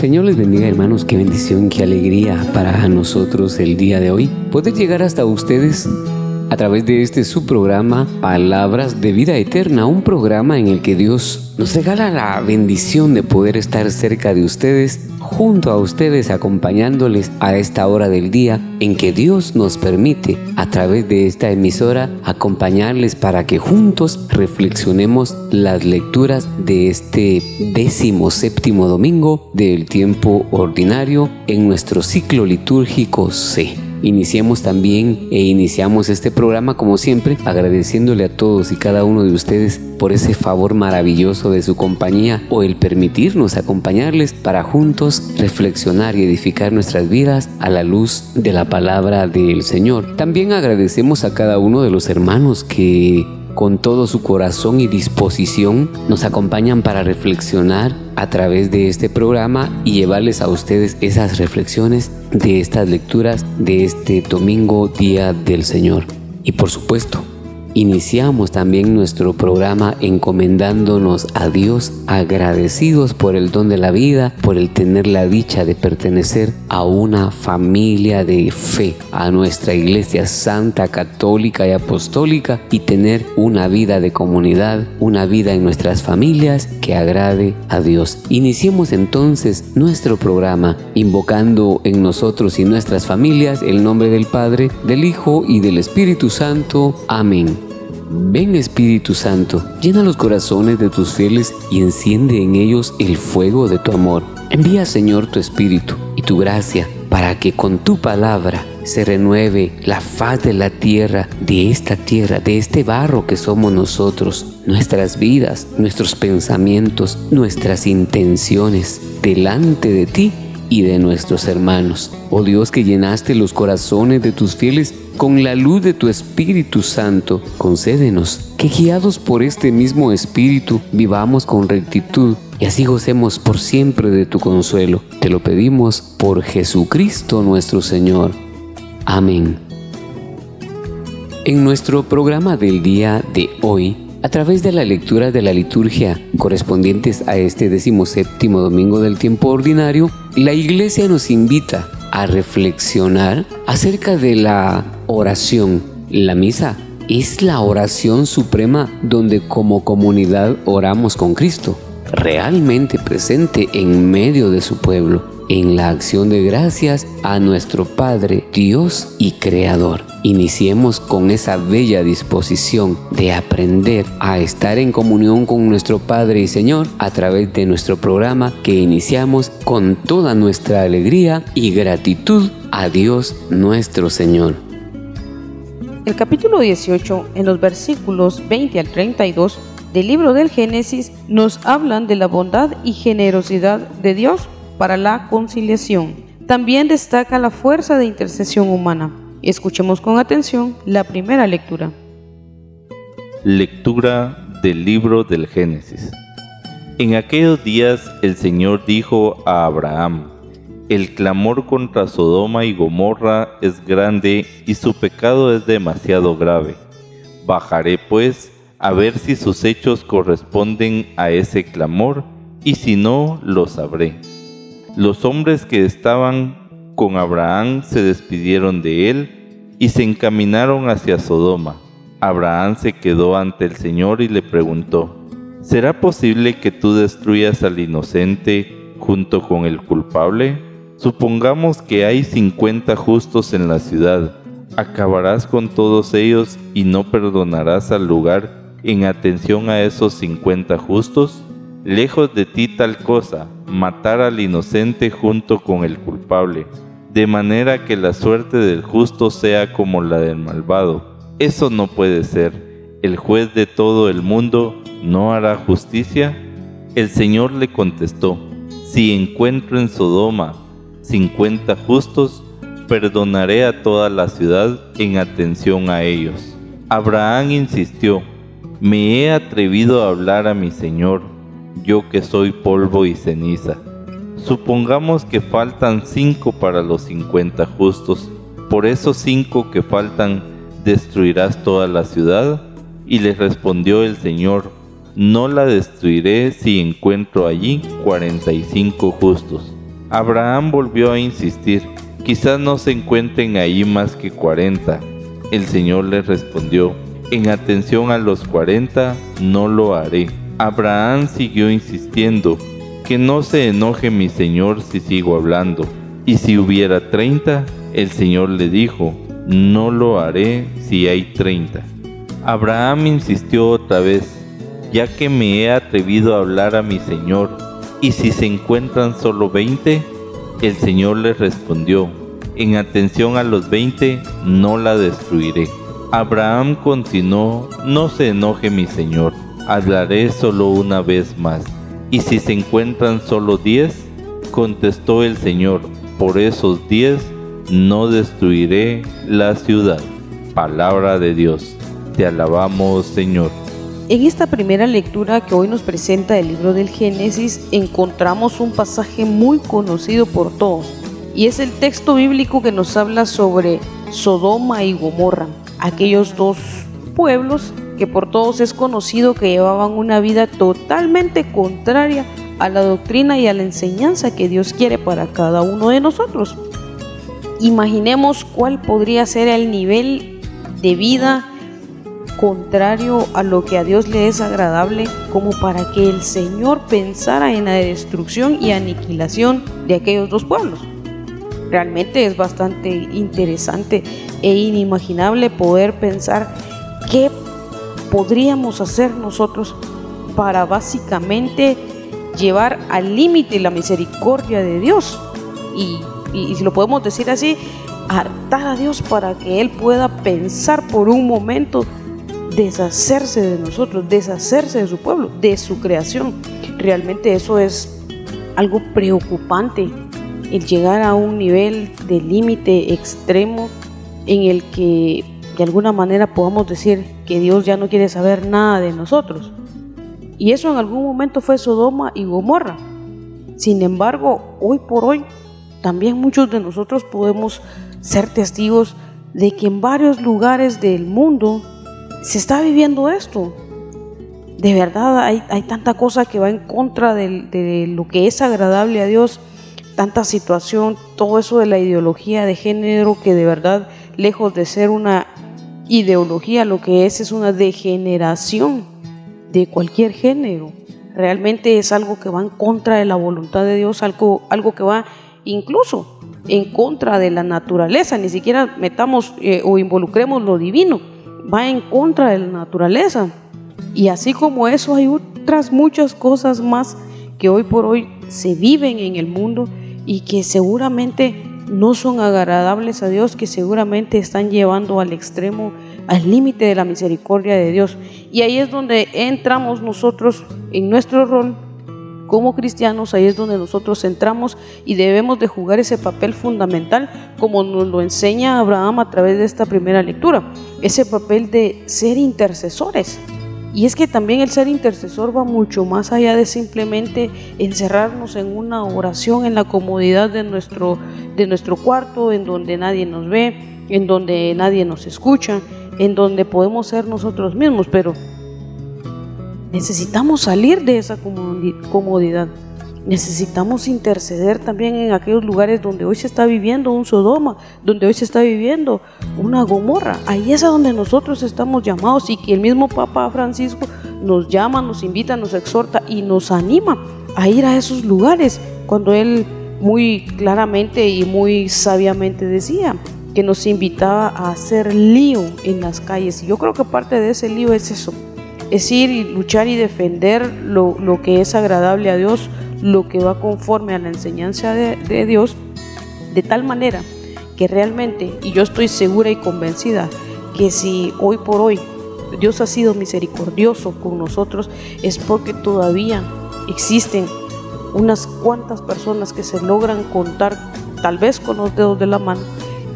Señor les bendiga hermanos, qué bendición, qué alegría para nosotros el día de hoy. Poder llegar hasta ustedes a través de este subprograma Palabras de Vida Eterna, un programa en el que Dios nos regala la bendición de poder estar cerca de ustedes junto a ustedes acompañándoles a esta hora del día en que Dios nos permite a través de esta emisora acompañarles para que juntos reflexionemos las lecturas de este décimo séptimo domingo del tiempo ordinario en nuestro ciclo litúrgico C. Iniciemos también e iniciamos este programa como siempre agradeciéndole a todos y cada uno de ustedes por ese favor maravilloso de su compañía o el permitirnos acompañarles para juntos reflexionar y edificar nuestras vidas a la luz de la palabra del Señor. También agradecemos a cada uno de los hermanos que con todo su corazón y disposición nos acompañan para reflexionar a través de este programa y llevarles a ustedes esas reflexiones de estas lecturas de este domingo día del Señor. Y por supuesto, Iniciamos también nuestro programa encomendándonos a Dios, agradecidos por el don de la vida, por el tener la dicha de pertenecer a una familia de fe, a nuestra iglesia santa, católica y apostólica y tener una vida de comunidad, una vida en nuestras familias que agrade a Dios. Iniciemos entonces nuestro programa invocando en nosotros y nuestras familias el nombre del Padre, del Hijo y del Espíritu Santo. Amén. Ven Espíritu Santo, llena los corazones de tus fieles y enciende en ellos el fuego de tu amor. Envía Señor tu Espíritu y tu gracia para que con tu palabra se renueve la faz de la tierra, de esta tierra, de este barro que somos nosotros, nuestras vidas, nuestros pensamientos, nuestras intenciones delante de ti y de nuestros hermanos. Oh Dios que llenaste los corazones de tus fieles con la luz de tu Espíritu Santo, concédenos que guiados por este mismo Espíritu vivamos con rectitud y así gocemos por siempre de tu consuelo. Te lo pedimos por Jesucristo nuestro Señor. Amén. En nuestro programa del día de hoy, a través de la lectura de la liturgia correspondientes a este decimoséptimo domingo del tiempo ordinario, la Iglesia nos invita a reflexionar acerca de la oración. La misa es la oración suprema donde como comunidad oramos con Cristo, realmente presente en medio de su pueblo en la acción de gracias a nuestro Padre, Dios y Creador. Iniciemos con esa bella disposición de aprender a estar en comunión con nuestro Padre y Señor a través de nuestro programa que iniciamos con toda nuestra alegría y gratitud a Dios nuestro Señor. El capítulo 18, en los versículos 20 al 32 del libro del Génesis, nos hablan de la bondad y generosidad de Dios para la conciliación. También destaca la fuerza de intercesión humana. Escuchemos con atención la primera lectura. Lectura del libro del Génesis. En aquellos días el Señor dijo a Abraham, el clamor contra Sodoma y Gomorra es grande y su pecado es demasiado grave. Bajaré pues a ver si sus hechos corresponden a ese clamor y si no, lo sabré. Los hombres que estaban con Abraham se despidieron de él y se encaminaron hacia Sodoma. Abraham se quedó ante el Señor y le preguntó, ¿será posible que tú destruyas al inocente junto con el culpable? Supongamos que hay cincuenta justos en la ciudad. acabarás con todos ellos y no perdonarás al lugar en atención a esos cincuenta justos? Lejos de ti tal cosa, matar al inocente junto con el culpable, de manera que la suerte del justo sea como la del malvado. Eso no puede ser. ¿El juez de todo el mundo no hará justicia? El Señor le contestó, si encuentro en Sodoma cincuenta justos, perdonaré a toda la ciudad en atención a ellos. Abraham insistió, me he atrevido a hablar a mi Señor, yo que soy polvo y ceniza. Supongamos que faltan cinco para los cincuenta justos. Por esos cinco que faltan, ¿destruirás toda la ciudad? Y le respondió el Señor, no la destruiré si encuentro allí cuarenta y cinco justos. Abraham volvió a insistir, Quizás no se encuentren ahí más que cuarenta. El Señor le respondió, en atención a los cuarenta no lo haré. Abraham siguió insistiendo, que no se enoje mi Señor si sigo hablando. Y si hubiera treinta, el Señor le dijo, no lo haré si hay treinta. Abraham insistió otra vez, ya que me he atrevido a hablar a mi Señor, y si se encuentran solo veinte, el Señor le respondió, en atención a los veinte, no la destruiré. Abraham continuó, no se enoje mi Señor, hablaré solo una vez más. Y si se encuentran solo diez, contestó el Señor, por esos diez no destruiré la ciudad. Palabra de Dios, te alabamos Señor. En esta primera lectura que hoy nos presenta el libro del Génesis encontramos un pasaje muy conocido por todos y es el texto bíblico que nos habla sobre Sodoma y Gomorra, aquellos dos pueblos que por todos es conocido que llevaban una vida totalmente contraria a la doctrina y a la enseñanza que Dios quiere para cada uno de nosotros. Imaginemos cuál podría ser el nivel de vida contrario a lo que a Dios le es agradable, como para que el Señor pensara en la destrucción y aniquilación de aquellos dos pueblos. Realmente es bastante interesante e inimaginable poder pensar qué podríamos hacer nosotros para básicamente llevar al límite la misericordia de Dios. Y, y, si lo podemos decir así, hartar a Dios para que Él pueda pensar por un momento deshacerse de nosotros, deshacerse de su pueblo, de su creación. Realmente eso es algo preocupante, el llegar a un nivel de límite extremo en el que de alguna manera podamos decir que Dios ya no quiere saber nada de nosotros. Y eso en algún momento fue Sodoma y Gomorra. Sin embargo, hoy por hoy, también muchos de nosotros podemos ser testigos de que en varios lugares del mundo se está viviendo esto. De verdad hay, tanta cosa que va en contra de, lo que es agradable a Dios, tanta situación, todo eso de la ideología de género que de verdad, lejos de ser una ideología, lo que es es una degeneración de cualquier género. Realmente es algo que va en contra de la voluntad de Dios, algo, algo que va incluso en contra de la naturaleza, ni siquiera metamos eh, o involucremos lo divino va en contra de la naturaleza. Y así como eso hay otras muchas cosas más que hoy por hoy se viven en el mundo y que seguramente no son agradables a Dios, que seguramente están llevando al extremo, al límite de la misericordia de Dios. Y ahí es donde entramos nosotros en nuestro rol como cristianos, ahí es donde nosotros entramos y debemos de jugar ese papel fundamental como nos lo enseña Abraham a través de esta primera lectura, ese papel de ser intercesores. Y es que también el ser intercesor va mucho más allá de simplemente encerrarnos en una oración en la comodidad de nuestro, de nuestro cuarto, en donde nadie nos ve, en donde nadie nos escucha, en donde podemos ser nosotros mismos, pero Necesitamos salir de esa comodidad. Necesitamos interceder también en aquellos lugares donde hoy se está viviendo un Sodoma, donde hoy se está viviendo una Gomorra. Ahí es a donde nosotros estamos llamados y que el mismo Papa Francisco nos llama, nos invita, nos exhorta y nos anima a ir a esos lugares cuando él muy claramente y muy sabiamente decía que nos invitaba a hacer lío en las calles. Y yo creo que parte de ese lío es eso, es ir y luchar y defender lo, que es agradable a Dios, lo que va conforme a la enseñanza de, Dios, de tal manera que realmente, y yo estoy segura y convencida, que si hoy por hoy Dios ha sido misericordioso con nosotros, es porque todavía existen unas cuantas personas que se logran contar, tal vez con los dedos de la mano,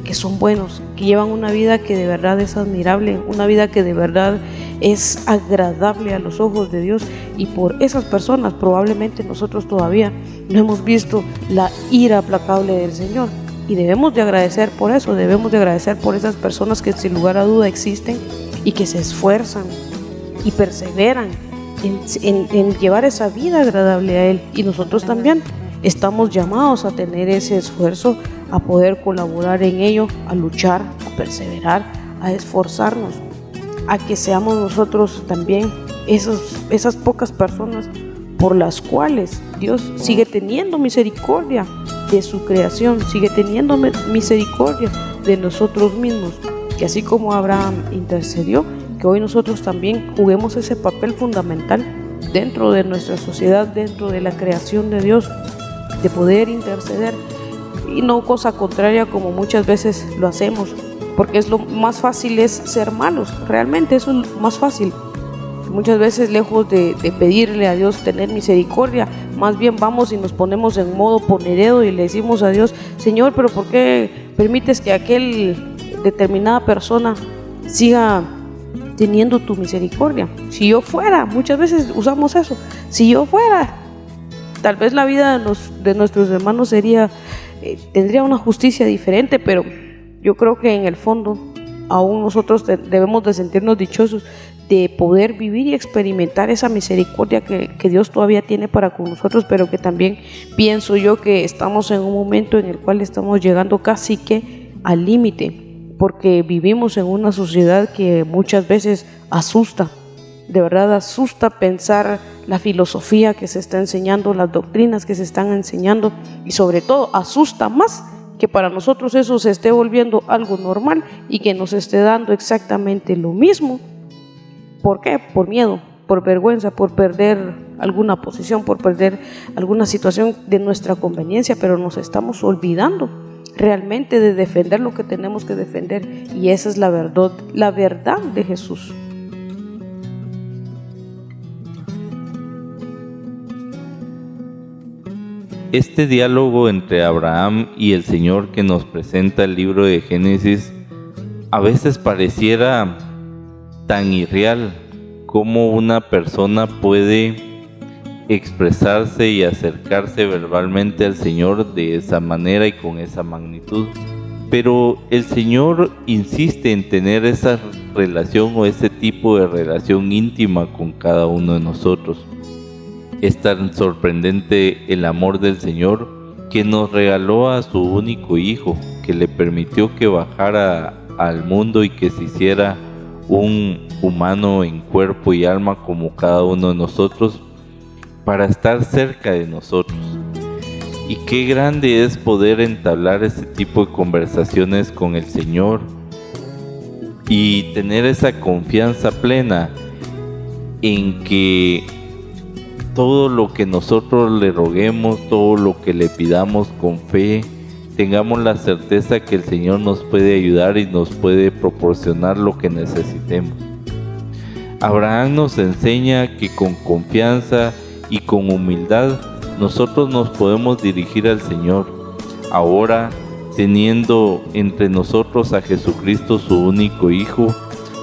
que son buenos, que llevan una vida que de verdad es admirable, una vida que de verdad es agradable a los ojos de Dios y por esas personas probablemente nosotros todavía no hemos visto la ira aplacable del Señor y debemos de agradecer por eso, debemos de agradecer por esas personas que sin lugar a duda existen y que se esfuerzan y perseveran en, llevar esa vida agradable a Él. Y nosotros también estamos llamados a tener ese esfuerzo, a poder colaborar en ello, a luchar, a perseverar, a esforzarnos, a que seamos nosotros también esas, esas pocas personas por las cuales Dios sigue teniendo misericordia de su creación, sigue teniendo misericordia de nosotros mismos, que así como Abraham intercedió, hoy nosotros también juguemos ese papel fundamental dentro de nuestra sociedad, dentro de la creación de Dios, de poder interceder y no cosa contraria como muchas veces lo hacemos, porque es lo más fácil es ser malos, realmente eso es lo más fácil. Muchas veces lejos de, pedirle a Dios tener misericordia, más bien vamos y nos ponemos en modo poneredo y le decimos a Dios, Señor, pero ¿por qué permites que aquel determinada persona siga teniendo tu misericordia. Si yo fuera, muchas veces usamos eso, si yo fuera, tal vez la vida de, nuestros hermanos sería, eh, tendría una justicia diferente, pero yo creo que en el fondo aún nosotros debemos de sentirnos dichosos de poder vivir y experimentar esa misericordia que, que, Dios todavía tiene para con nosotros, pero que también pienso yo que estamos en un momento en el cual estamos llegando casi que al límite porque vivimos en una sociedad que muchas veces asusta, de verdad asusta pensar la filosofía que se está enseñando, las doctrinas que se están enseñando y sobre todo asusta más que para nosotros eso se esté volviendo algo normal y que nos esté dando exactamente lo mismo. ¿Por qué? Por miedo, por vergüenza, por perder alguna posición, por perder alguna situación de nuestra conveniencia, pero nos estamos olvidando realmente de defender lo que tenemos que defender y esa es la verdad, la verdad de Jesús. Este diálogo entre Abraham y el Señor que nos presenta el libro de Génesis a veces pareciera tan irreal como una persona puede expresarse y acercarse verbalmente al Señor de esa manera y con esa magnitud. Pero el Señor insiste en tener esa relación o ese tipo de relación íntima con cada uno de nosotros. Es tan sorprendente el amor del Señor que nos regaló a su único Hijo, que le permitió que bajara al mundo y que se hiciera un humano en cuerpo y alma como cada uno de nosotros para estar cerca de nosotros. Y qué grande es poder entablar ese tipo de conversaciones con el Señor y tener esa confianza plena en que todo lo que nosotros le roguemos, todo lo que le pidamos con fe, tengamos la certeza que el Señor nos puede ayudar y nos puede proporcionar lo que necesitemos. Abraham nos enseña que con confianza y con humildad nosotros nos podemos dirigir al Señor. Ahora, teniendo entre nosotros a Jesucristo su único Hijo,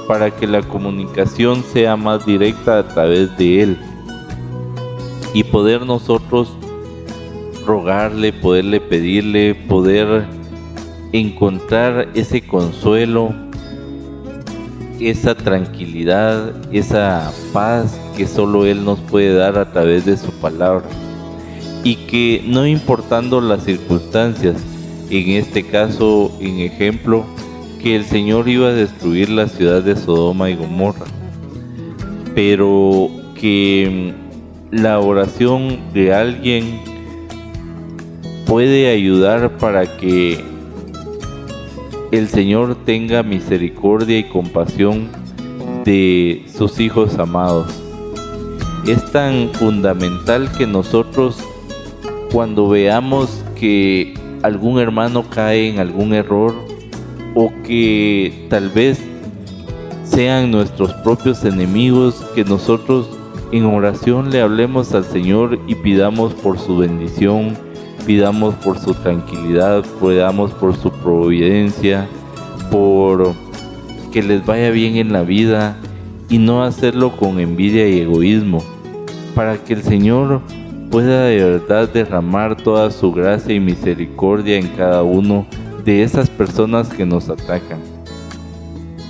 para que la comunicación sea más directa a través de Él y poder nosotros rogarle, poderle pedirle, poder encontrar ese consuelo esa tranquilidad, esa paz que solo Él nos puede dar a través de su palabra. Y que no importando las circunstancias, en este caso, en ejemplo, que el Señor iba a destruir la ciudad de Sodoma y Gomorra, pero que la oración de alguien puede ayudar para que el Señor tenga misericordia y compasión de sus hijos amados. Es tan fundamental que nosotros cuando veamos que algún hermano cae en algún error o que tal vez sean nuestros propios enemigos, que nosotros en oración le hablemos al Señor y pidamos por su bendición, pidamos por su tranquilidad, pidamos por su providencia, por que les vaya bien en la vida y no hacerlo con envidia y egoísmo, para que el Señor pueda de verdad derramar toda su gracia y misericordia en cada uno de esas personas que nos atacan.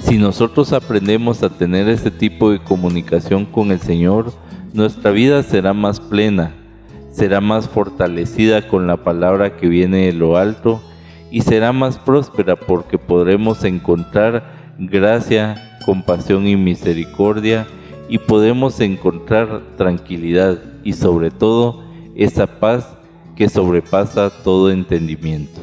Si nosotros aprendemos a tener este tipo de comunicación con el Señor, nuestra vida será más plena, será más fortalecida con la palabra que viene de lo alto y será más próspera porque podremos encontrar gracia, compasión y misericordia y podemos encontrar tranquilidad y sobre todo esa paz que sobrepasa todo entendimiento.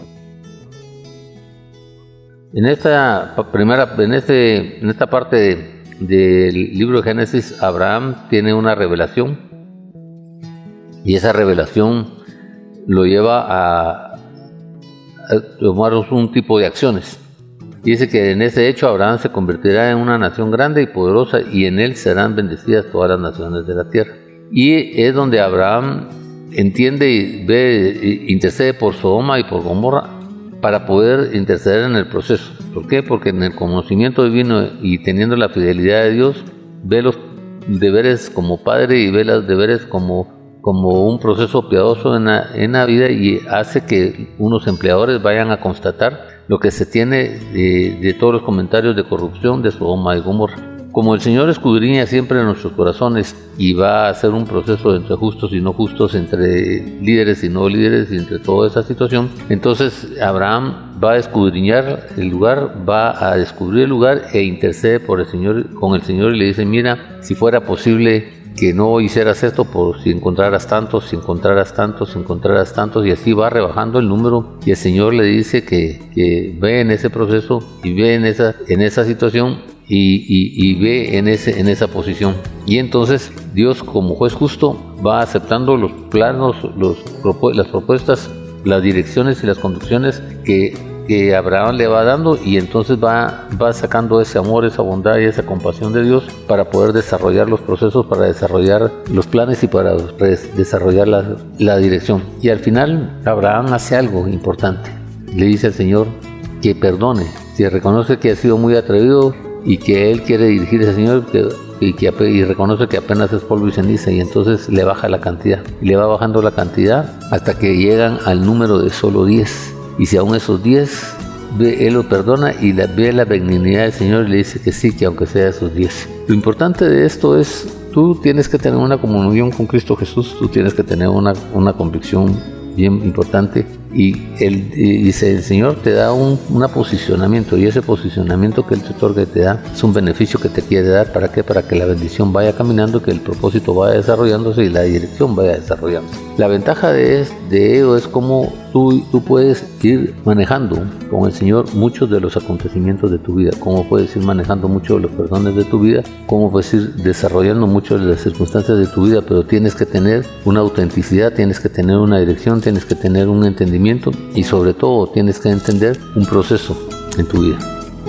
En esta primera, en este, en esta parte del libro de Génesis, Abraham tiene una revelación y esa revelación lo lleva a, tomar un tipo de acciones. Dice que en ese hecho Abraham se convertirá en una nación grande y poderosa y en él serán bendecidas todas las naciones de la tierra. Y es donde Abraham entiende y ve, intercede por Sodoma y por Gomorra para poder interceder en el proceso. ¿Por qué? Porque en el conocimiento divino y teniendo la fidelidad de Dios, ve los deberes como padre y ve los deberes como, como un proceso piadoso en la, en la vida y hace que unos empleadores vayan a constatar lo que se tiene de, de todos los comentarios de corrupción de Sodoma y Gomorra. Como el Señor escudriña siempre en nuestros corazones y va a hacer un proceso entre justos y no justos, entre líderes y no líderes y entre toda esa situación, entonces Abraham va a escudriñar el lugar, va a descubrir el lugar e intercede por el Señor, con el Señor y le dice, mira, si fuera posible que no hicieras esto por si encontraras tantos, si encontraras tantos, si encontraras tantos, y así va rebajando el número. Y el Señor le dice que, que ve en ese proceso y ve en esa, en esa situación y, ve en, ese, en esa posición. Y entonces Dios como juez justo va aceptando los planos, los, las propuestas, las direcciones y las conducciones que, que, Abraham le va dando y entonces va, va sacando ese amor, esa bondad y esa compasión de Dios para poder desarrollar los procesos, para desarrollar los planes y para desarrollar la, la dirección. Y al final Abraham hace algo importante. Le dice al Señor que perdone, que reconoce que ha sido muy atrevido, y que él quiere dirigir al Señor y, que, y reconoce que apenas es polvo y ceniza y entonces le baja la cantidad. Le va bajando la cantidad hasta que llegan al número de solo 10. Y si aún esos 10, él lo perdona y la, ve la benignidad del Señor y le dice que sí, que aunque sea esos 10. Lo importante de esto es, tú tienes que tener una comunión con Cristo Jesús, tú tienes que tener una, una convicción bien importante y él dice el Señor te da un posicionamiento y ese posicionamiento que él te otorga y te da es un beneficio que te quiere dar. Para qué para que la bendición vaya caminando que el propósito vaya desarrollándose y la dirección vaya desarrollándose. La ventaja de, de ello es como tú, tú puedes ir manejando con el Señor muchos de los acontecimientos de tu vida cómo puedes ir manejando muchos de los perdones de tu vida cómo puedes ir desarrollando muchas de las circunstancias de tu vida pero tienes que tener una autenticidad tienes que tener una dirección tienes que tener un entendimiento y sobre todo tienes que entender un proceso en tu vida.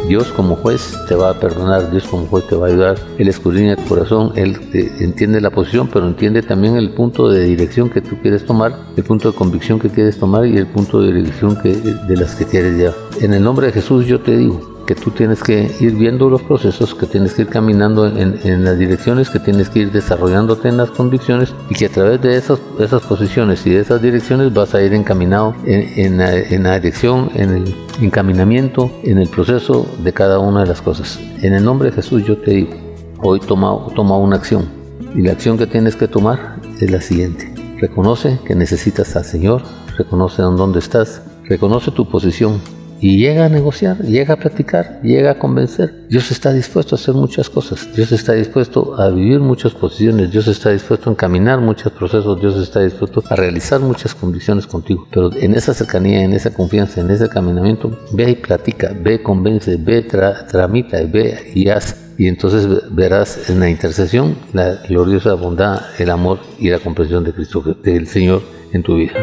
Dios como juez te va a perdonar, Dios como juez te va a ayudar, Él escudriña tu corazón, Él entiende la posición, pero entiende también el punto de dirección que tú quieres tomar, el punto de convicción que quieres tomar y el punto de dirección de las que quieres llevar. En el nombre de Jesús yo te digo, que tú tienes que ir viendo los procesos, que tienes que ir caminando en, las direcciones, que tienes que ir desarrollándote en las convicciones y que a través de esas, posiciones y de esas direcciones vas a ir encaminado en, la, dirección, en el encaminamiento, en el proceso de cada una de las cosas. En el nombre de Jesús yo te digo, hoy toma, toma una acción y la acción que tienes que tomar es la siguiente. Reconoce que necesitas al Señor, reconoce en dónde estás, reconoce tu posición y llega a negociar, llega a platicar, llega a convencer. Dios está dispuesto a hacer muchas cosas, Dios está dispuesto a vivir muchas posiciones, Dios está dispuesto a encaminar muchos procesos, Dios está dispuesto a realizar muchas condiciones contigo. Pero en esa cercanía, en esa confianza, en ese caminamiento, ve y platica, ve, convence, ve, tramita, ve y haz. Y entonces verás en la intercesión la gloriosa bondad, el amor y la comprensión de Cristo, del Señor en tu vida.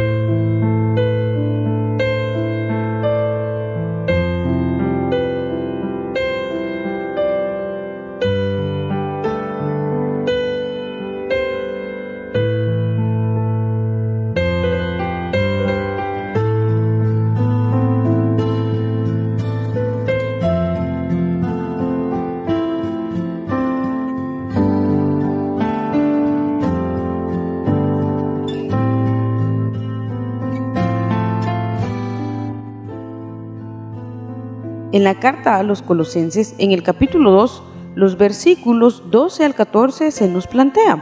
La carta a los colosenses, en el capítulo 2, los versículos 12 al 14 se nos plantea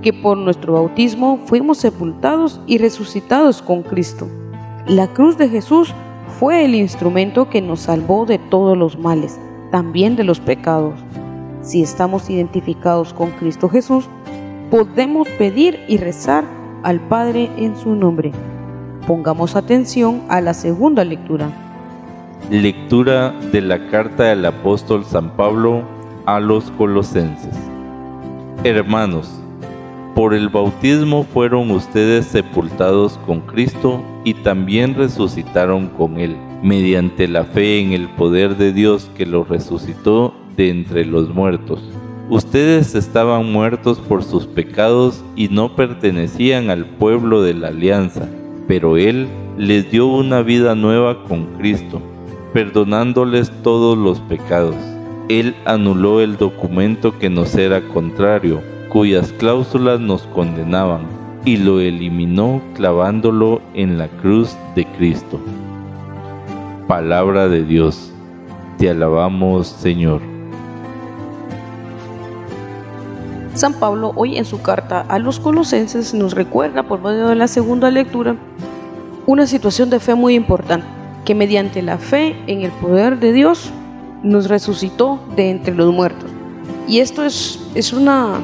que por nuestro bautismo fuimos sepultados y resucitados con Cristo. La cruz de Jesús fue el instrumento que nos salvó de todos los males, también de los pecados. Si estamos identificados con Cristo Jesús, podemos pedir y rezar al Padre en su nombre. Pongamos atención a la segunda lectura. Lectura de la carta del apóstol San Pablo a los colosenses. Hermanos, por el bautismo fueron ustedes sepultados con Cristo y también resucitaron con Él, mediante la fe en el poder de Dios que los resucitó de entre los muertos. Ustedes estaban muertos por sus pecados y no pertenecían al pueblo de la alianza, pero Él les dio una vida nueva con Cristo perdonándoles todos los pecados. Él anuló el documento que nos era contrario, cuyas cláusulas nos condenaban, y lo eliminó clavándolo en la cruz de Cristo. Palabra de Dios. Te alabamos, Señor. San Pablo hoy en su carta a los colosenses nos recuerda por medio de la segunda lectura una situación de fe muy importante que mediante la fe en el poder de Dios nos resucitó de entre los muertos. Y esto es, es una,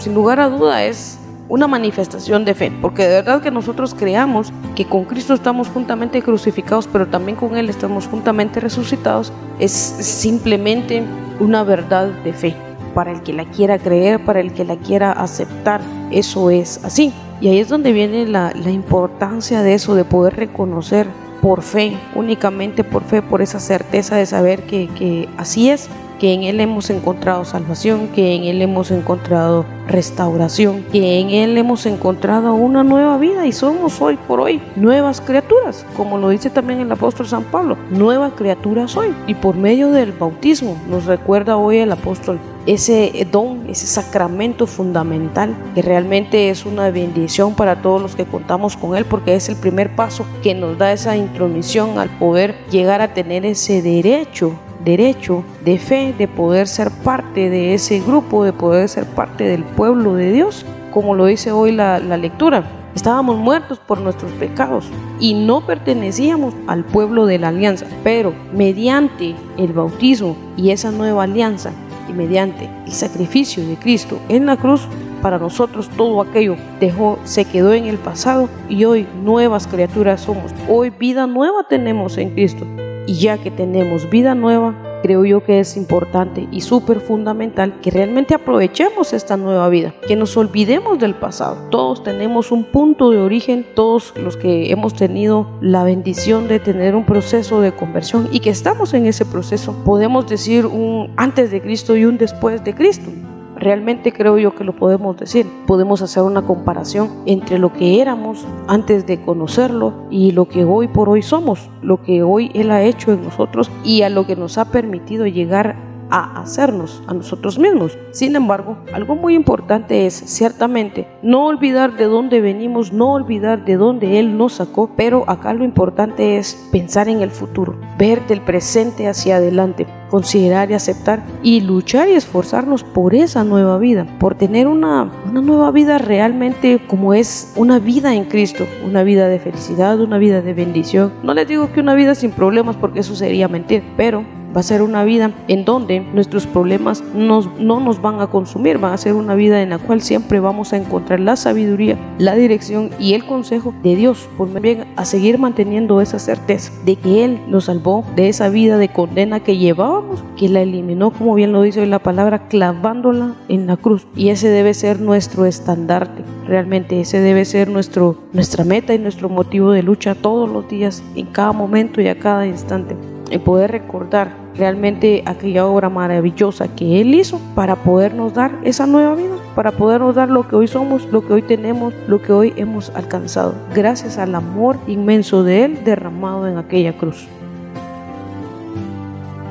sin lugar a duda, es una manifestación de fe, porque de verdad que nosotros creamos que con Cristo estamos juntamente crucificados, pero también con Él estamos juntamente resucitados, es simplemente una verdad de fe. Para el que la quiera creer, para el que la quiera aceptar, eso es así. Y ahí es donde viene la, la importancia de eso, de poder reconocer por fe, únicamente por fe, por esa certeza de saber que, así es, que en Él hemos encontrado salvación, que en Él hemos encontrado restauración, que en Él hemos encontrado una nueva vida y somos hoy por hoy nuevas criaturas, como lo dice también el apóstol San Pablo, nuevas criaturas hoy. Y por medio del bautismo nos recuerda hoy el apóstol ese don, ese sacramento fundamental que realmente es una bendición para todos los que contamos con él porque es el primer paso que nos da esa intromisión al poder llegar a tener ese derecho derecho de fe de poder ser parte de ese grupo, de poder ser parte del pueblo de Dios, como lo dice hoy la, la lectura. Estábamos muertos por nuestros pecados y no pertenecíamos al pueblo de la alianza, pero mediante el bautismo y esa nueva alianza y mediante el sacrificio de Cristo en la cruz, para nosotros todo aquello dejó, se quedó en el pasado y hoy nuevas criaturas somos. Hoy vida nueva tenemos en Cristo. Y ya que tenemos vida nueva, creo yo que es importante y súper fundamental que realmente aprovechemos esta nueva vida, que nos olvidemos del pasado. Todos tenemos un punto de origen, todos los que hemos tenido la bendición de tener un proceso de conversión y que estamos en ese proceso, podemos decir un antes de Cristo y un después de Cristo. Realmente creo yo que lo podemos decir. Podemos hacer una comparación entre lo que éramos antes de conocerlo y lo que hoy por hoy somos, lo que hoy Él ha hecho en nosotros y a lo que nos ha permitido llegar a hacernos a nosotros mismos. Sin embargo, algo muy importante es ciertamente no olvidar de dónde venimos, no olvidar de dónde Él nos sacó, pero acá lo importante es pensar en el futuro, ver del presente hacia adelante, considerar y aceptar y luchar y esforzarnos por esa nueva vida, por tener una, una nueva vida realmente como es una vida en Cristo, una vida de felicidad, una vida de bendición. No les digo que una vida sin problemas porque eso sería mentir, pero va a ser una vida en donde nuestros problemas no nos van a consumir, va a ser una vida en la cual siempre vamos a encontrar la sabiduría, la dirección y el consejo de Dios, por bien a seguir manteniendo esa certeza de que Él nos salvó de esa vida de condena que llevábamos, que la eliminó, como bien lo dice hoy la palabra, clavándola en la cruz. Y ese debe ser nuestro estandarte, realmente ese debe ser nuestro, nuestra meta y nuestro motivo de lucha todos los días, en cada momento y a cada instante poder recordar realmente aquella obra maravillosa que Él hizo para podernos dar esa nueva vida, para podernos dar lo que hoy somos, lo que hoy tenemos, lo que hoy hemos alcanzado, gracias al amor inmenso de Él derramado en aquella cruz.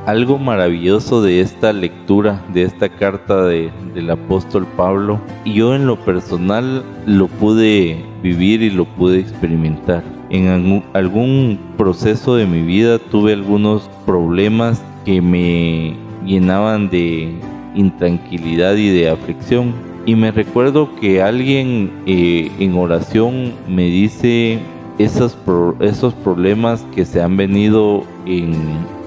Algo maravilloso de esta lectura, de esta carta de, del apóstol Pablo, yo en lo personal lo pude vivir y lo pude experimentar en algún, proceso de mi vida tuve algunos problemas que me llenaban de intranquilidad y de aflicción. Y me recuerdo que alguien eh, en oración me dice esos, esos problemas que se han venido en,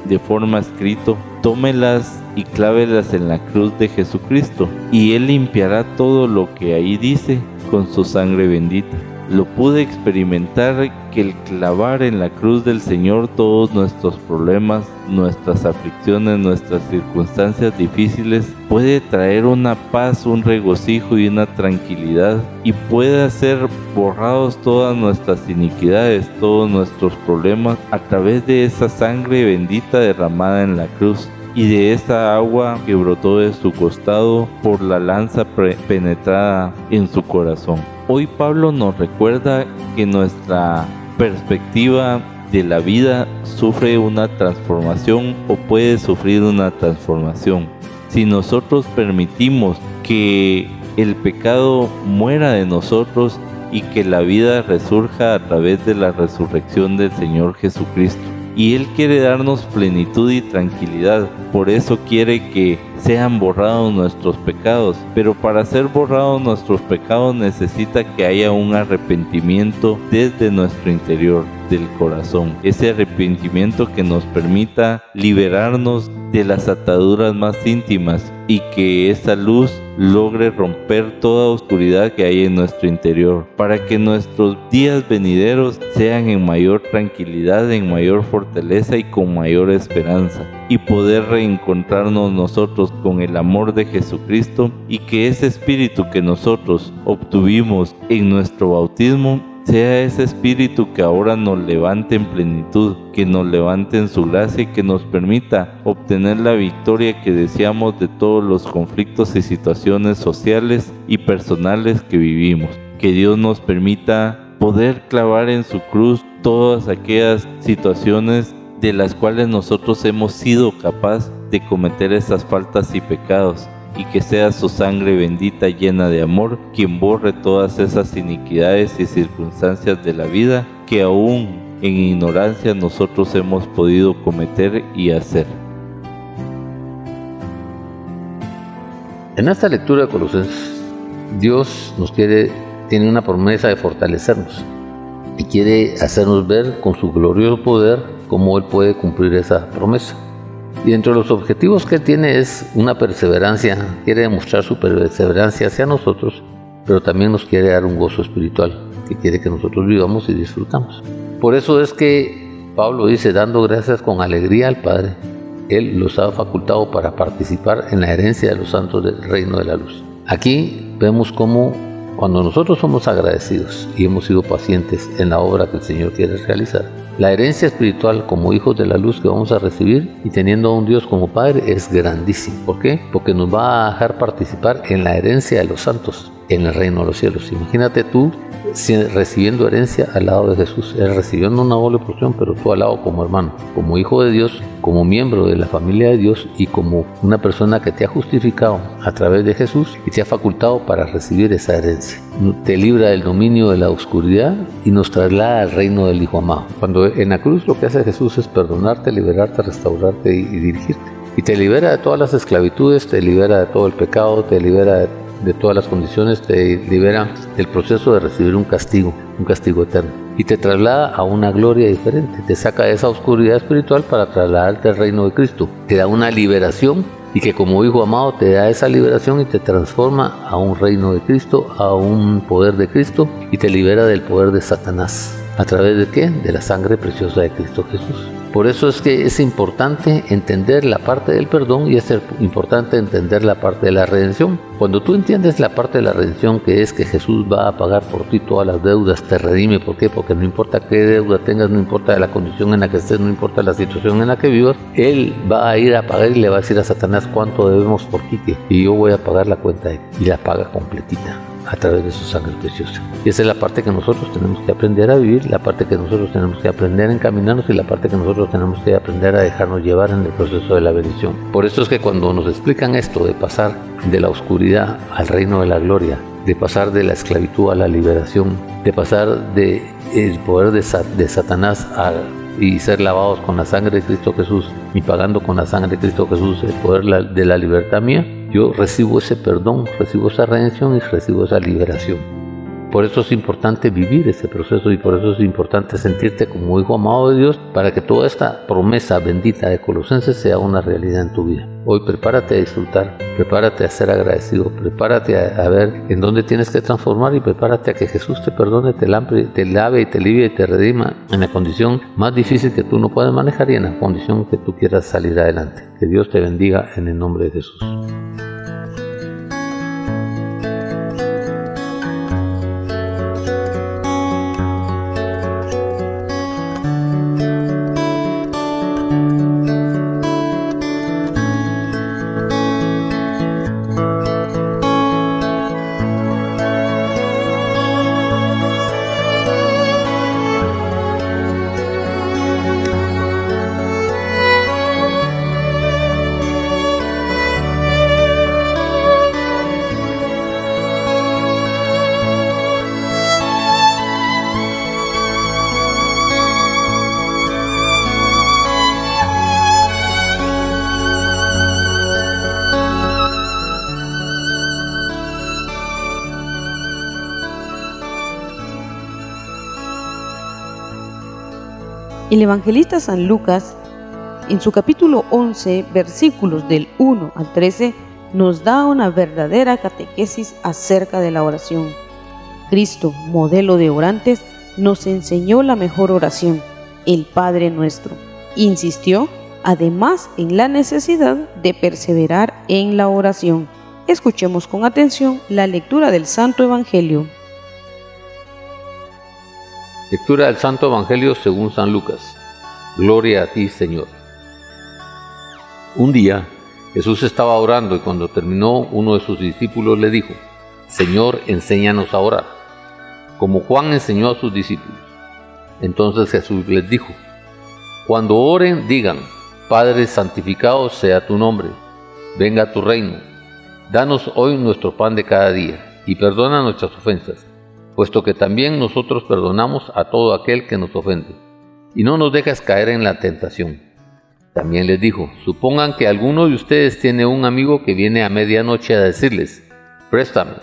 de forma escrito, tómelas y clávelas en la cruz de Jesucristo, y Él limpiará todo lo que ahí dice con su sangre bendita lo pude experimentar que el clavar en la cruz del Señor todos nuestros problemas, nuestras aflicciones, nuestras circunstancias difíciles puede traer una paz, un regocijo y una tranquilidad y puede hacer borrados todas nuestras iniquidades, todos nuestros problemas a través de esa sangre bendita derramada en la cruz y de esa agua que brotó de su costado por la lanza penetrada en su corazón. Hoy Pablo nos recuerda que nuestra perspectiva de la vida sufre una transformación o puede sufrir una transformación. Si nosotros permitimos que el pecado muera de nosotros y que la vida resurja a través de la resurrección del Señor Jesucristo y Él quiere darnos plenitud y tranquilidad. Por eso quiere que sean borrados nuestros pecados. Pero para ser borrados nuestros pecados necesita que haya un arrepentimiento desde nuestro interior del corazón. Ese arrepentimiento que nos permita liberarnos de las ataduras más íntimas y que esa luz logre romper toda oscuridad que hay en nuestro interior, para que nuestros días venideros sean en mayor tranquilidad, en mayor fortaleza y con mayor esperanza, y poder reencontrarnos nosotros con el amor de Jesucristo y que ese espíritu que nosotros obtuvimos en nuestro bautismo sea ese espíritu que ahora nos levante en plenitud, que nos levante en su gracia y que nos permita obtener la victoria que deseamos de todos los conflictos y situaciones sociales y personales que vivimos. Que Dios nos permita poder clavar en su cruz todas aquellas situaciones de las cuales nosotros hemos sido capaz de cometer esas faltas y pecados y que sea su sangre bendita llena de amor quien borre todas esas iniquidades y circunstancias de la vida que aún en ignorancia nosotros hemos podido cometer y hacer. En esta lectura de Colosenses, Dios nos quiere, tiene una promesa de fortalecernos y quiere hacernos ver con su glorioso poder cómo Él puede cumplir esa promesa. Y entre los objetivos que tiene es una perseverancia, quiere demostrar su perseverancia hacia nosotros, pero también nos quiere dar un gozo espiritual que quiere que nosotros vivamos y disfrutamos. Por eso es que Pablo dice, dando gracias con alegría al Padre, Él los ha facultado para participar en la herencia de los santos del reino de la luz. Aquí vemos cómo cuando nosotros somos agradecidos y hemos sido pacientes en la obra que el Señor quiere realizar, la herencia espiritual como hijos de la luz que vamos a recibir y teniendo a un Dios como Padre es grandísimo. ¿Por qué? Porque nos va a dejar participar en la herencia de los santos, en el reino de los cielos. Imagínate tú recibiendo herencia al lado de Jesús, él recibiendo una doble porción, pero tú al lado como hermano, como hijo de Dios, como miembro de la familia de Dios y como una persona que te ha justificado a través de Jesús y te ha facultado para recibir esa herencia. Te libra del dominio de la oscuridad y nos traslada al reino del Hijo amado. Cuando en la cruz lo que hace Jesús es perdonarte, liberarte, restaurarte y, dirigirte. Y te libera de todas las esclavitudes, te libera de todo el pecado, te libera de de todas las condiciones, te libera del proceso de recibir un castigo, un castigo eterno. Y te traslada a una gloria diferente, te saca de esa oscuridad espiritual para trasladarte al reino de Cristo. Te da una liberación y que como hijo amado te da esa liberación y te transforma a un reino de Cristo, a un poder de Cristo y te libera del poder de Satanás. ¿A través de qué? De la sangre preciosa de Cristo Jesús. Por eso es que es importante entender la parte del perdón y es importante entender la parte de la redención. Cuando tú entiendes la parte de la redención, que es que Jesús va a pagar por ti todas las deudas, te redime. ¿Por qué? Porque no importa qué deuda tengas, no importa la condición en la que estés, no importa la situación en la que vivas, Él va a ir a pagar y le va a decir a Satanás cuánto debemos por Quique. Y yo voy a pagar la cuenta y la paga completita a través de su sangre preciosa. Y esa es la parte que nosotros tenemos que aprender a vivir, la parte que nosotros tenemos que aprender a encaminarnos y la parte que nosotros tenemos que aprender a dejarnos llevar en el proceso de la bendición. Por eso es que cuando nos explican esto de pasar de la oscuridad al reino de la gloria, de pasar de la esclavitud a la liberación, de pasar de el poder de, de Satanás a y ser lavados con la sangre de Cristo Jesús y pagando con la sangre de Cristo Jesús el poder de la libertad mía, yo recibo ese perdón, recibo esa redención y recibo esa liberación. Por eso es importante vivir ese proceso y por eso es importante sentirte como hijo amado de Dios para que toda esta promesa bendita de Colosenses sea una realidad en tu vida. Hoy prepárate a disfrutar, prepárate a ser agradecido, prepárate a, ver en dónde tienes que transformar y prepárate a que Jesús te perdone, te, te lave y te alivie y te redima en la condición más difícil que tú no puedes manejar y en la condición que tú quieras salir adelante. Que Dios te bendiga en el nombre de Jesús. El evangelista San Lucas, en su capítulo 11, versículos del 1 al 13, nos da una verdadera catequesis acerca de la oración. Cristo, modelo de orantes, nos enseñó la mejor oración, el Padre nuestro. Insistió además en la necesidad de perseverar en la oración. Escuchemos con atención la lectura del Santo Evangelio. Lectura del Santo Evangelio según San Lucas. Gloria a ti, Señor. Un día Jesús estaba orando y cuando terminó uno de sus discípulos le dijo, Señor, enséñanos a orar, como Juan enseñó a sus discípulos. Entonces Jesús les dijo, Cuando oren, digan, Padre, santificado sea tu nombre, venga tu reino, danos hoy nuestro pan de cada día y perdona nuestras ofensas puesto que también nosotros perdonamos a todo aquel que nos ofende, y no nos dejas caer en la tentación. También les dijo, supongan que alguno de ustedes tiene un amigo que viene a medianoche a decirles, préstame,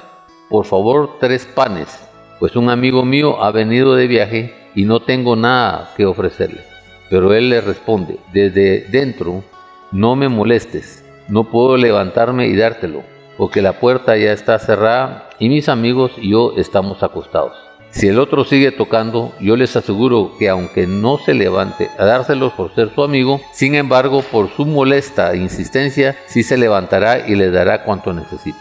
por favor, tres panes, pues un amigo mío ha venido de viaje y no tengo nada que ofrecerle. Pero él le responde, desde dentro, no me molestes, no puedo levantarme y dártelo porque la puerta ya está cerrada y mis amigos y yo estamos acostados. Si el otro sigue tocando, yo les aseguro que aunque no se levante a dárselos por ser su amigo, sin embargo, por su molesta insistencia, sí se levantará y les dará cuanto necesite.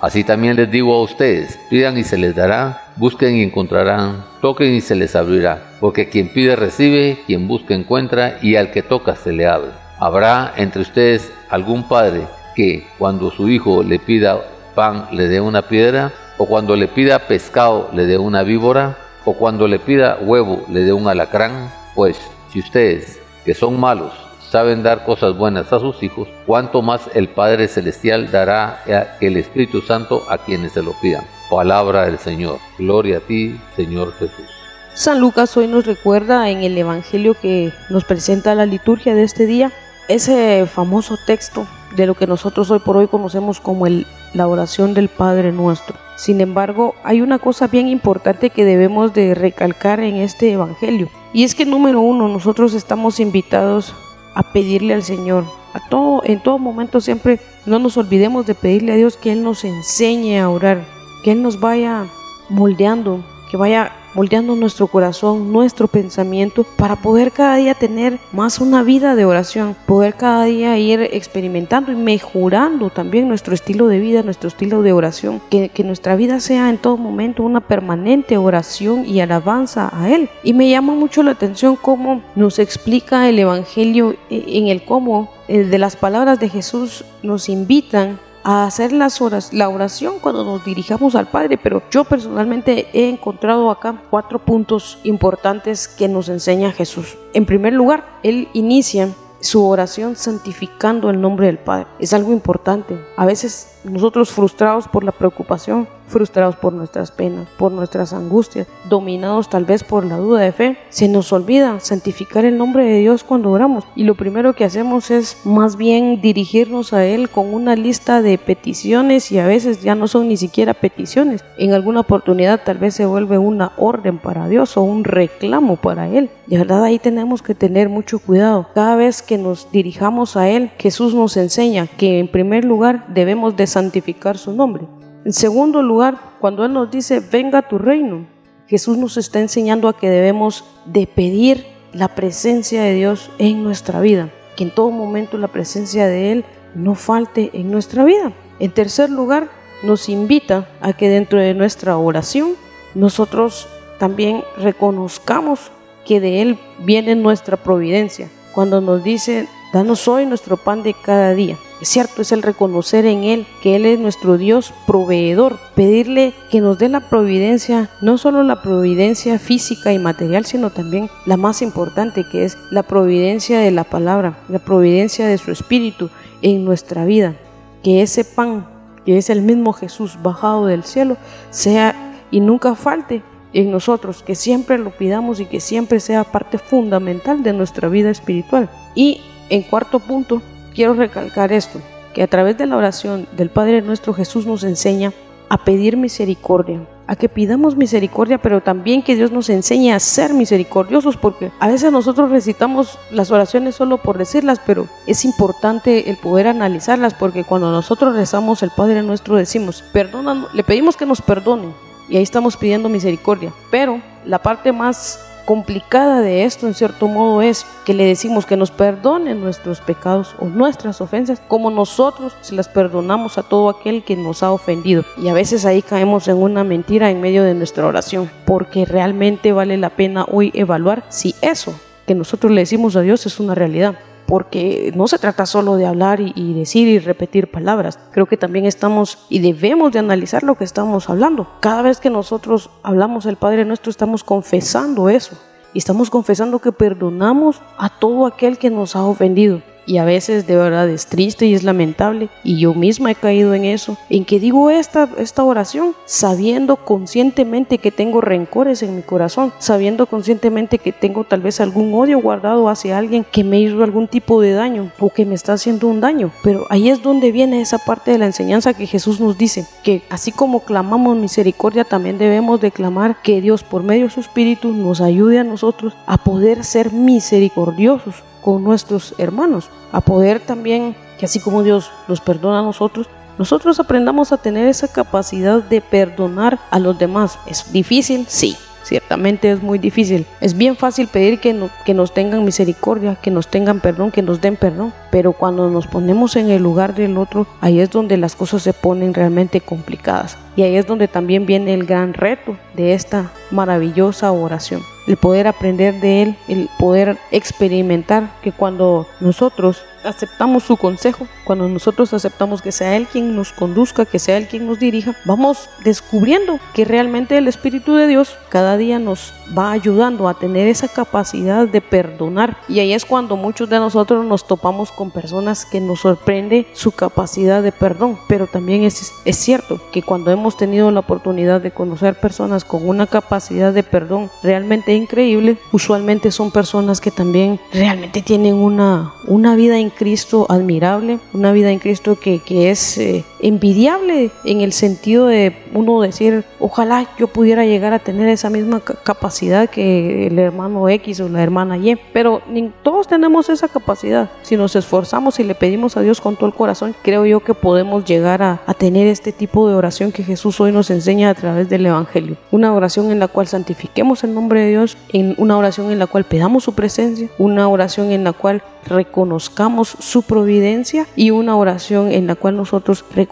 Así también les digo a ustedes, pidan y se les dará, busquen y encontrarán, toquen y se les abrirá, porque quien pide recibe, quien busca encuentra, y al que toca se le abre. Habrá entre ustedes algún padre que cuando su hijo le pida pan le dé una piedra, o cuando le pida pescado le dé una víbora, o cuando le pida huevo le dé un alacrán, pues si ustedes, que son malos, saben dar cosas buenas a sus hijos, cuánto más el Padre Celestial dará el Espíritu Santo a quienes se lo pidan. Palabra del Señor. Gloria a ti, Señor Jesús. San Lucas hoy nos recuerda en el Evangelio que nos presenta la liturgia de este día ese famoso texto de lo que nosotros hoy por hoy conocemos como el, la oración del Padre Nuestro. Sin embargo, hay una cosa bien importante que debemos de recalcar en este Evangelio. Y es que número uno, nosotros estamos invitados a pedirle al Señor. A todo, en todo momento siempre no nos olvidemos de pedirle a Dios que Él nos enseñe a orar, que Él nos vaya moldeando, que vaya moldeando nuestro corazón, nuestro pensamiento, para poder cada día tener más una vida de oración, poder cada día ir experimentando y mejorando también nuestro estilo de vida, nuestro estilo de oración, que, que nuestra vida sea en todo momento una permanente oración y alabanza a Él. Y me llama mucho la atención cómo nos explica el Evangelio eh, en el cómo eh, de las palabras de Jesús nos invitan a hacer las horas, la oración cuando nos dirijamos al Padre, pero yo personalmente he encontrado acá cuatro puntos importantes que nos enseña Jesús. En primer lugar, Él inicia su oración santificando el nombre del Padre. Es algo importante. A veces nosotros frustrados por la preocupación, frustrados por nuestras penas, por nuestras angustias, dominados tal vez por la duda de fe, se nos olvida santificar el nombre de Dios cuando oramos. Y lo primero que hacemos es más bien dirigirnos a Él con una lista de peticiones y a veces ya no son ni siquiera peticiones. En alguna oportunidad tal vez se vuelve una orden para Dios o un reclamo para Él. De verdad ahí tenemos que tener mucho cuidado. Cada vez que nos dirijamos a Él, Jesús nos enseña que en primer lugar debemos de santificar su nombre. En segundo lugar, cuando Él nos dice, venga tu reino, Jesús nos está enseñando a que debemos de pedir la presencia de Dios en nuestra vida, que en todo momento la presencia de Él no falte en nuestra vida. En tercer lugar, nos invita a que dentro de nuestra oración nosotros también reconozcamos que de Él viene nuestra providencia. Cuando nos dice, danos hoy nuestro pan de cada día. Es cierto, es el reconocer en Él que Él es nuestro Dios proveedor, pedirle que nos dé la providencia, no solo la providencia física y material, sino también la más importante que es la providencia de la palabra, la providencia de su Espíritu en nuestra vida. Que ese pan, que es el mismo Jesús bajado del cielo, sea y nunca falte en nosotros, que siempre lo pidamos y que siempre sea parte fundamental de nuestra vida espiritual. Y en cuarto punto, quiero recalcar esto, que a través de la oración del Padre nuestro Jesús nos enseña a pedir misericordia, a que pidamos misericordia, pero también que Dios nos enseñe a ser misericordiosos, porque a veces nosotros recitamos las oraciones solo por decirlas, pero es importante el poder analizarlas, porque cuando nosotros rezamos el Padre nuestro decimos, perdona, le pedimos que nos perdone, y ahí estamos pidiendo misericordia, pero la parte más complicada de esto en cierto modo es que le decimos que nos perdone nuestros pecados o nuestras ofensas como nosotros se las perdonamos a todo aquel que nos ha ofendido. Y a veces ahí caemos en una mentira en medio de nuestra oración porque realmente vale la pena hoy evaluar si eso que nosotros le decimos a Dios es una realidad porque no se trata solo de hablar y, decir y repetir palabras. Creo que también estamos y debemos de analizar lo que estamos hablando. Cada vez que nosotros hablamos el Padre nuestro, estamos confesando eso. Y estamos confesando que perdonamos a todo aquel que nos ha ofendido y a veces de verdad es triste y es lamentable y yo misma he caído en eso, en que digo esta, esta oración sabiendo conscientemente que tengo rencores en mi corazón, sabiendo conscientemente que tengo tal vez algún odio guardado hacia alguien que me hizo algún tipo de daño o que me está haciendo un daño. Pero ahí es donde viene esa parte de la enseñanza que Jesús nos dice, que así como clamamos misericordia, también debemos de clamar que Dios por medio de su Espíritu nos ayude a nosotros a poder ser misericordiosos con nuestros hermanos, a poder también, que así como Dios los perdona a nosotros, nosotros aprendamos a tener esa capacidad de perdonar a los demás. ¿Es difícil? Sí, ciertamente es muy difícil. Es bien fácil pedir que, que nos tengan misericordia, que nos tengan perdón, que nos den perdón, pero cuando nos ponemos en el lugar del otro, ahí es donde las cosas se ponen realmente complicadas. Y ahí es donde también viene el gran reto de esta maravillosa oración el poder aprender de Él, el poder experimentar que cuando nosotros aceptamos su consejo, cuando nosotros aceptamos que sea Él quien nos conduzca, que sea Él quien nos dirija, vamos descubriendo que realmente el Espíritu de Dios cada día nos va ayudando a tener esa capacidad de perdonar. Y ahí es cuando muchos de nosotros nos topamos con personas que nos sorprende su capacidad de perdón. Pero también es, es cierto que cuando hemos tenido la oportunidad de conocer personas con una capacidad de perdón realmente increíble, usualmente son personas que también realmente tienen una, una vida en Cristo admirable, una vida en Cristo que, que es eh, envidiable en el sentido de uno decir, ojalá yo pudiera llegar a tener esa misma capacidad que el hermano X o la hermana Y, pero todos tenemos esa capacidad. Si nos esforzamos y le pedimos a Dios con todo el corazón, creo yo que podemos llegar a, a tener este tipo de oración que Jesús hoy nos enseña a través del Evangelio. Una oración en la cual santifiquemos el nombre de Dios, en una oración en la cual pedamos su presencia, una oración en la cual reconozcamos su providencia y una oración en la cual nosotros reconozcamos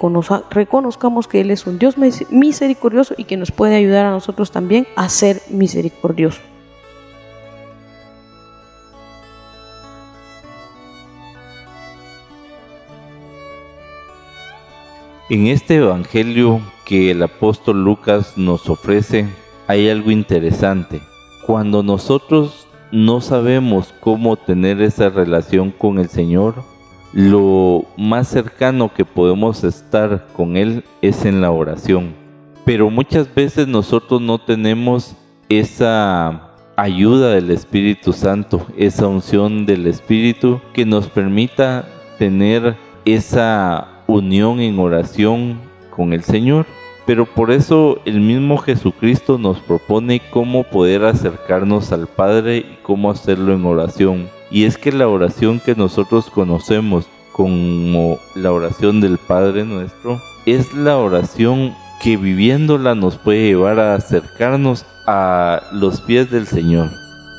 que Él es un Dios misericordioso y que nos puede ayudar a nosotros también a ser misericordiosos. En este Evangelio que el apóstol Lucas nos ofrece hay algo interesante. Cuando nosotros no sabemos cómo tener esa relación con el Señor, lo más cercano que podemos estar con Él es en la oración. Pero muchas veces nosotros no tenemos esa ayuda del Espíritu Santo, esa unción del Espíritu que nos permita tener esa unión en oración con el Señor. Pero por eso el mismo Jesucristo nos propone cómo poder acercarnos al Padre y cómo hacerlo en oración. Y es que la oración que nosotros conocemos como la oración del Padre nuestro es la oración que viviéndola nos puede llevar a acercarnos a los pies del Señor.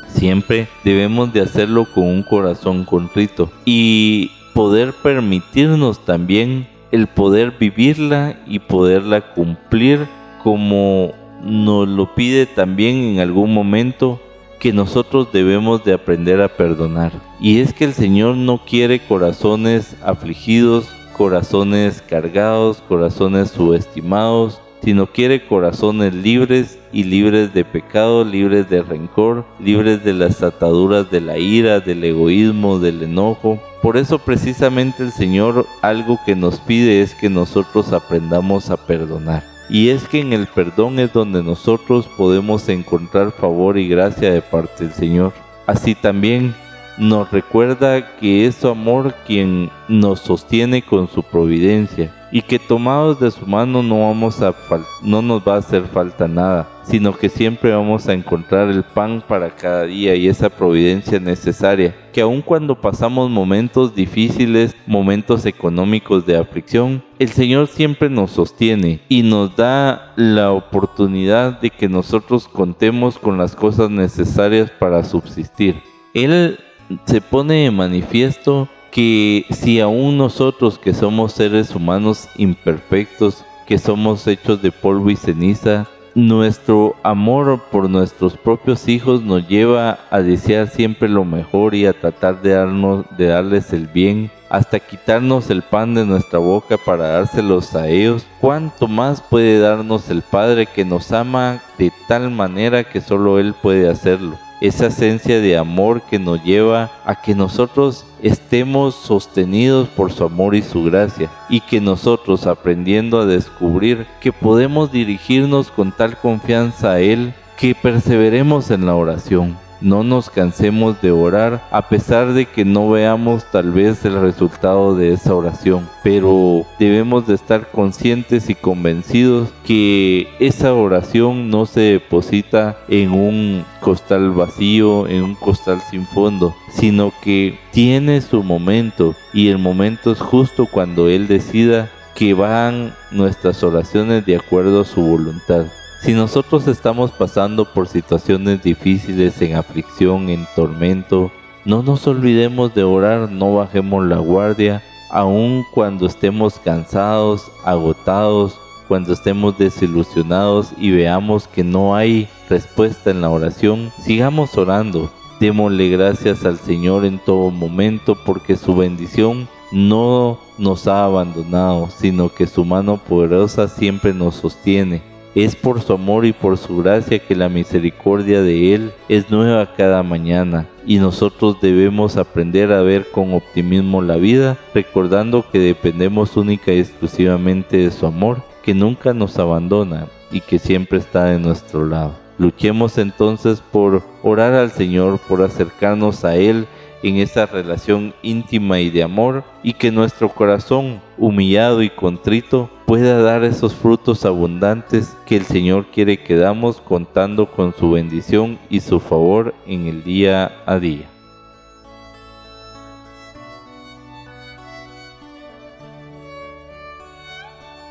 Siempre debemos de hacerlo con un corazón contrito y poder permitirnos también el poder vivirla y poderla cumplir como nos lo pide también en algún momento que nosotros debemos de aprender a perdonar. Y es que el Señor no quiere corazones afligidos, corazones cargados, corazones subestimados, sino quiere corazones libres y libres de pecado, libres de rencor, libres de las ataduras de la ira, del egoísmo, del enojo. Por eso precisamente el Señor algo que nos pide es que nosotros aprendamos a perdonar. Y es que en el perdón es donde nosotros podemos encontrar favor y gracia de parte del Señor. Así también nos recuerda que es su amor quien nos sostiene con su providencia y que tomados de su mano no, vamos a no nos va a hacer falta nada, sino que siempre vamos a encontrar el pan para cada día y esa providencia necesaria, que aun cuando pasamos momentos difíciles, momentos económicos de aflicción, el Señor siempre nos sostiene y nos da la oportunidad de que nosotros contemos con las cosas necesarias para subsistir. Él se pone de manifiesto que si aún nosotros que somos seres humanos imperfectos, que somos hechos de polvo y ceniza, nuestro amor por nuestros propios hijos nos lleva a desear siempre lo mejor y a tratar de, darnos, de darles el bien, hasta quitarnos el pan de nuestra boca para dárselos a ellos, ¿cuánto más puede darnos el Padre que nos ama de tal manera que solo Él puede hacerlo? Esa esencia de amor que nos lleva a que nosotros estemos sostenidos por su amor y su gracia y que nosotros aprendiendo a descubrir que podemos dirigirnos con tal confianza a Él que perseveremos en la oración no nos cansemos de orar a pesar de que no veamos tal vez el resultado de esa oración, pero debemos de estar conscientes y convencidos que esa oración no se deposita en un costal vacío, en un costal sin fondo, sino que tiene su momento y el momento es justo cuando Él decida que van nuestras oraciones de acuerdo a su voluntad. Si nosotros estamos pasando por situaciones difíciles, en aflicción, en tormento, no nos olvidemos de orar, no bajemos la guardia, aun cuando estemos cansados, agotados, cuando estemos desilusionados y veamos que no hay respuesta en la oración, sigamos orando. Démosle gracias al Señor en todo momento porque su bendición no nos ha abandonado, sino que su mano poderosa siempre nos sostiene. Es por su amor y por su gracia que la misericordia de Él es nueva cada mañana y nosotros debemos aprender a ver con optimismo la vida, recordando que dependemos única y exclusivamente de su amor, que nunca nos abandona y que siempre está de nuestro lado. Luchemos entonces por orar al Señor, por acercarnos a Él en esa relación íntima y de amor y que nuestro corazón humillado y contrito pueda dar esos frutos abundantes que el Señor quiere que damos contando con su bendición y su favor en el día a día.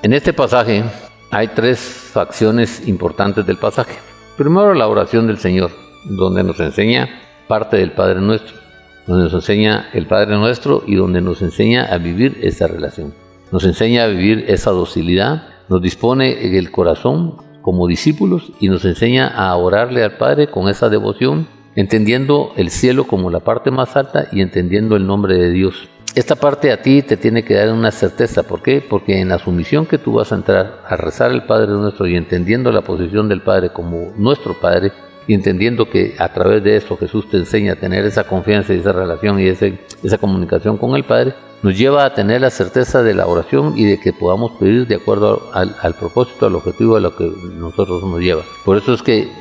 En este pasaje hay tres facciones importantes del pasaje. Primero la oración del Señor, donde nos enseña parte del Padre Nuestro donde nos enseña el Padre Nuestro y donde nos enseña a vivir esa relación. Nos enseña a vivir esa docilidad, nos dispone el corazón como discípulos y nos enseña a orarle al Padre con esa devoción, entendiendo el cielo como la parte más alta y entendiendo el nombre de Dios. Esta parte a ti te tiene que dar una certeza. ¿Por qué? Porque en la sumisión que tú vas a entrar a rezar el Padre nuestro y entendiendo la posición del Padre como nuestro Padre, y entendiendo que a través de eso Jesús te enseña a tener esa confianza y esa relación y ese, esa comunicación con el Padre, nos lleva a tener la certeza de la oración y de que podamos pedir de acuerdo al, al propósito, al objetivo a lo que nosotros nos lleva. Por eso es que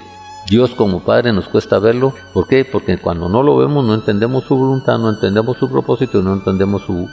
Dios como Padre nos cuesta verlo. ¿Por qué? Porque cuando no lo vemos no entendemos su voluntad, no entendemos su propósito, no entendemos su,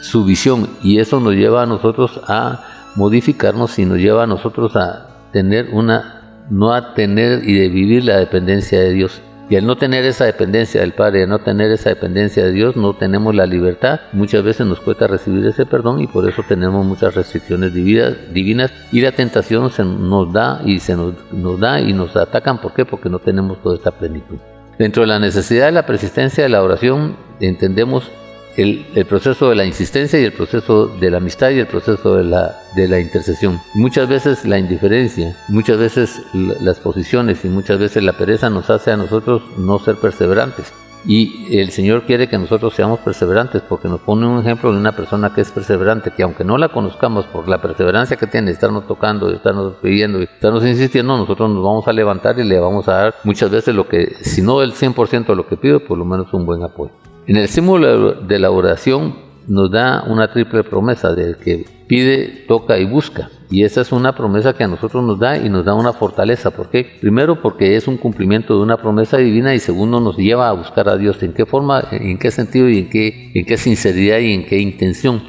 su visión. Y eso nos lleva a nosotros a modificarnos y nos lleva a nosotros a tener una no a tener y de vivir la dependencia de Dios. Y al no tener esa dependencia del Padre, al no tener esa dependencia de Dios, no tenemos la libertad. Muchas veces nos cuesta recibir ese perdón y por eso tenemos muchas restricciones divinas y la tentación se nos da y se nos, nos da y nos atacan. ¿Por qué? Porque no tenemos toda esta plenitud. Dentro de la necesidad de la persistencia de la oración, entendemos el, proceso de la insistencia y el proceso de la amistad y el proceso de la, de la intercesión. Muchas veces la indiferencia, muchas veces las posiciones y muchas veces la pereza nos hace a nosotros no ser perseverantes. Y el Señor quiere que nosotros seamos perseverantes porque nos pone un ejemplo de una persona que es perseverante, que aunque no la conozcamos por la perseverancia que tiene de estarnos tocando, de estarnos pidiendo, de estarnos insistiendo, nosotros nos vamos a levantar y le vamos a dar muchas veces lo que, si no el 100% de lo que pide, por lo menos un buen apoyo. En el símbolo de la oración nos da una triple promesa del que pide, toca y busca. Y esa es una promesa que a nosotros nos da y nos da una fortaleza. ¿Por qué? Primero porque es un cumplimiento de una promesa divina y segundo nos lleva a buscar a Dios. ¿En qué forma, en qué sentido y en qué, en qué sinceridad y en qué intención?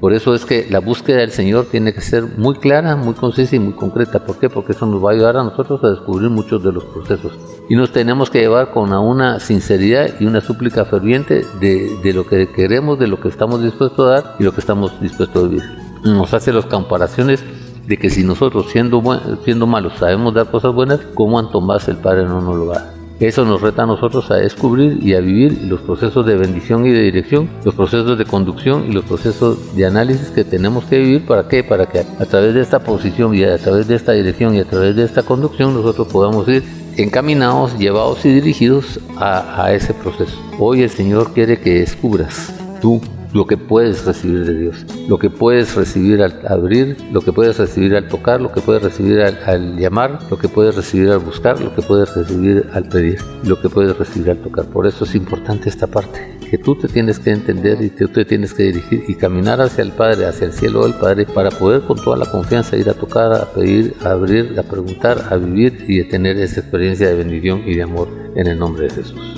Por eso es que la búsqueda del Señor tiene que ser muy clara, muy concisa y muy concreta. ¿Por qué? Porque eso nos va a ayudar a nosotros a descubrir muchos de los procesos. Y nos tenemos que llevar con una sinceridad y una súplica ferviente de, lo que queremos, de lo que estamos dispuestos a dar y lo que estamos dispuestos a vivir. Nos hace las comparaciones de que si nosotros siendo, siendo malos sabemos dar cosas buenas, ¿cómo cuanto más el Padre no nos lo va a dar? Eso nos reta a nosotros a descubrir y a vivir los procesos de bendición y de dirección, los procesos de conducción y los procesos de análisis que tenemos que vivir. ¿Para qué? Para que a través de esta posición y a través de esta dirección y a través de esta conducción nosotros podamos ir encaminados, llevados y dirigidos a, ese proceso. Hoy el Señor quiere que descubras tú lo que puedes recibir de Dios, lo que puedes recibir al abrir, lo que puedes recibir al tocar, lo que puedes recibir al, llamar, lo que puedes recibir al buscar, lo que puedes recibir al pedir, lo que puedes recibir al tocar. Por eso es importante esta parte, que tú te tienes que entender y tú te tienes que dirigir y caminar hacia el Padre, hacia el cielo del Padre, para poder con toda la confianza ir a tocar, a pedir, a abrir, a preguntar, a vivir y a tener esa experiencia de bendición y de amor en el nombre de Jesús.